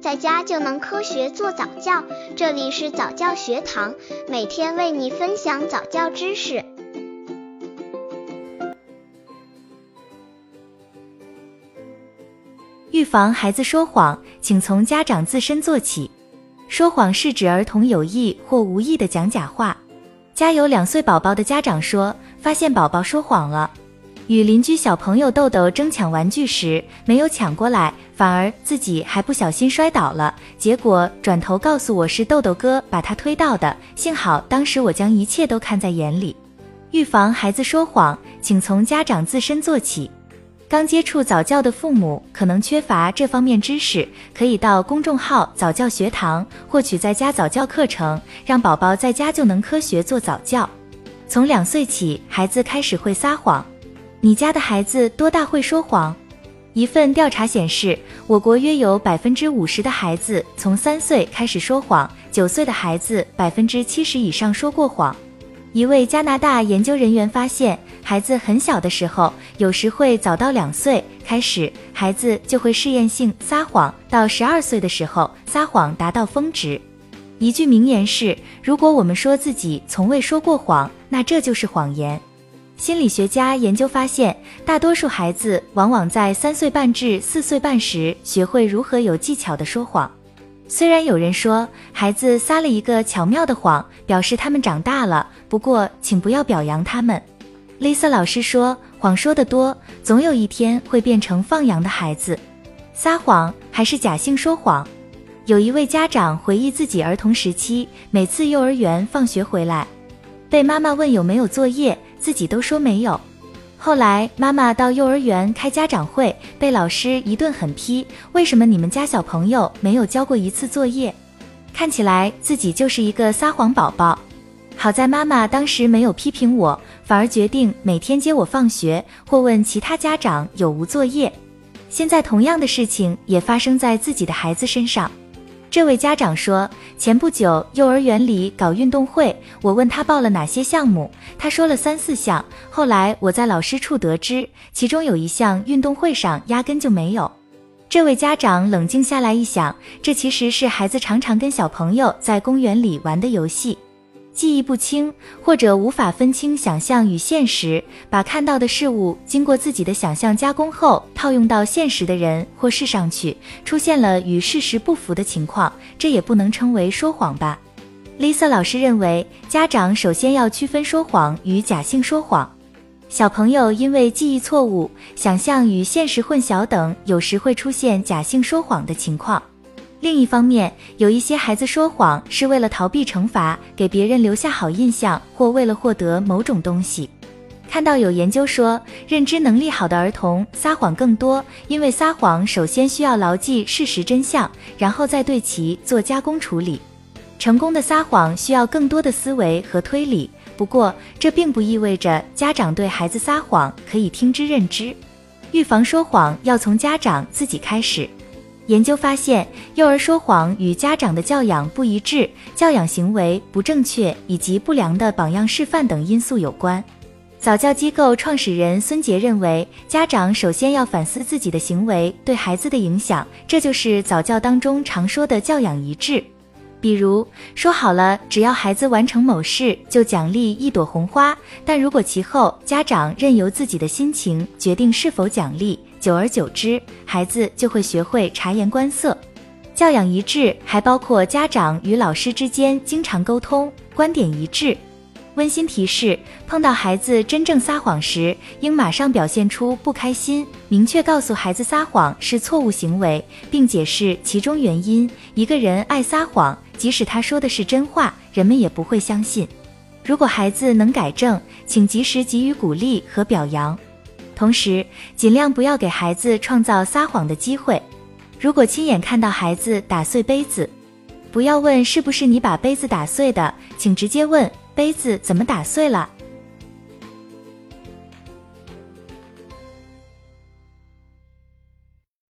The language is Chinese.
在家就能科学做早教。这里是早教学堂，每天为你分享早教知识。预防孩子说谎，请从家长自身做起。说谎是指儿童有意或无意的讲假话。家有两岁宝宝的家长说，发现宝宝说谎了。与邻居小朋友豆豆争抢玩具时，没有抢过来，反而自己还不小心摔倒了。结果转头告诉我是豆豆哥把他推到的，幸好当时我将一切都看在眼里。预防孩子说谎，请从家长自身做起。刚接触早教的父母可能缺乏这方面知识，可以到公众号早教学堂获取在家早教课程，让宝宝在家就能科学做早教。从两岁起，孩子开始会撒谎。你家的孩子多大会说谎？一份调查显示，我国约有百分之五十的孩子从三岁开始说谎，九岁的孩子百分之七十以上说过谎。一位加拿大研究人员发现，孩子很小的时候，有时会早到两岁开始，孩子就会试验性撒谎，到十二岁的时候，撒谎达到峰值。一句名言是：如果我们说自己从未说过谎，那这就是谎言。心理学家研究发现，大多数孩子往往在三岁半至四岁半时学会如何有技巧的说谎。虽然有人说孩子撒了一个巧妙的谎，表示他们长大了，不过请不要表扬他们。Lisa 老师说，谎说得多，总有一天会变成放羊的孩子。撒谎还是假性说谎？有一位家长回忆自己儿童时期，每次幼儿园放学回来，被妈妈问有没有作业。自己都说没有，后来妈妈到幼儿园开家长会，被老师一顿狠批。为什么你们家小朋友没有交过一次作业？看起来自己就是一个撒谎宝宝。好在妈妈当时没有批评我，反而决定每天接我放学，或问其他家长有无作业。现在同样的事情也发生在自己的孩子身上。这位家长说，前不久幼儿园里搞运动会，我问他报了哪些项目，他说了三四项。后来我在老师处得知，其中有一项运动会上压根就没有。这位家长冷静下来一想，这其实是孩子常常跟小朋友在公园里玩的游戏。记忆不清，或者无法分清想象与现实，把看到的事物经过自己的想象加工后套用到现实的人或事上去，出现了与事实不符的情况，这也不能称为说谎吧？Lisa 老师认为，家长首先要区分说谎与假性说谎。小朋友因为记忆错误、想象与现实混淆等，有时会出现假性说谎的情况。另一方面，有一些孩子说谎是为了逃避惩罚，给别人留下好印象，或为了获得某种东西。看到有研究说，认知能力好的儿童撒谎更多，因为撒谎首先需要牢记事实真相，然后再对其做加工处理。成功的撒谎需要更多的思维和推理。不过，这并不意味着家长对孩子撒谎可以听之任之。预防说谎要从家长自己开始。研究发现，幼儿说谎与家长的教养不一致、教养行为不正确以及不良的榜样示范等因素有关。早教机构创始人孙杰认为，家长首先要反思自己的行为对孩子的影响，这就是早教当中常说的教养一致。比如说好了，只要孩子完成某事就奖励一朵红花，但如果其后家长任由自己的心情决定是否奖励。久而久之，孩子就会学会察言观色。教养一致还包括家长与老师之间经常沟通，观点一致。温馨提示：碰到孩子真正撒谎时，应马上表现出不开心，明确告诉孩子撒谎是错误行为，并解释其中原因。一个人爱撒谎，即使他说的是真话，人们也不会相信。如果孩子能改正，请及时给予鼓励和表扬。同时，尽量不要给孩子创造撒谎的机会。如果亲眼看到孩子打碎杯子，不要问是不是你把杯子打碎的，请直接问杯子怎么打碎了。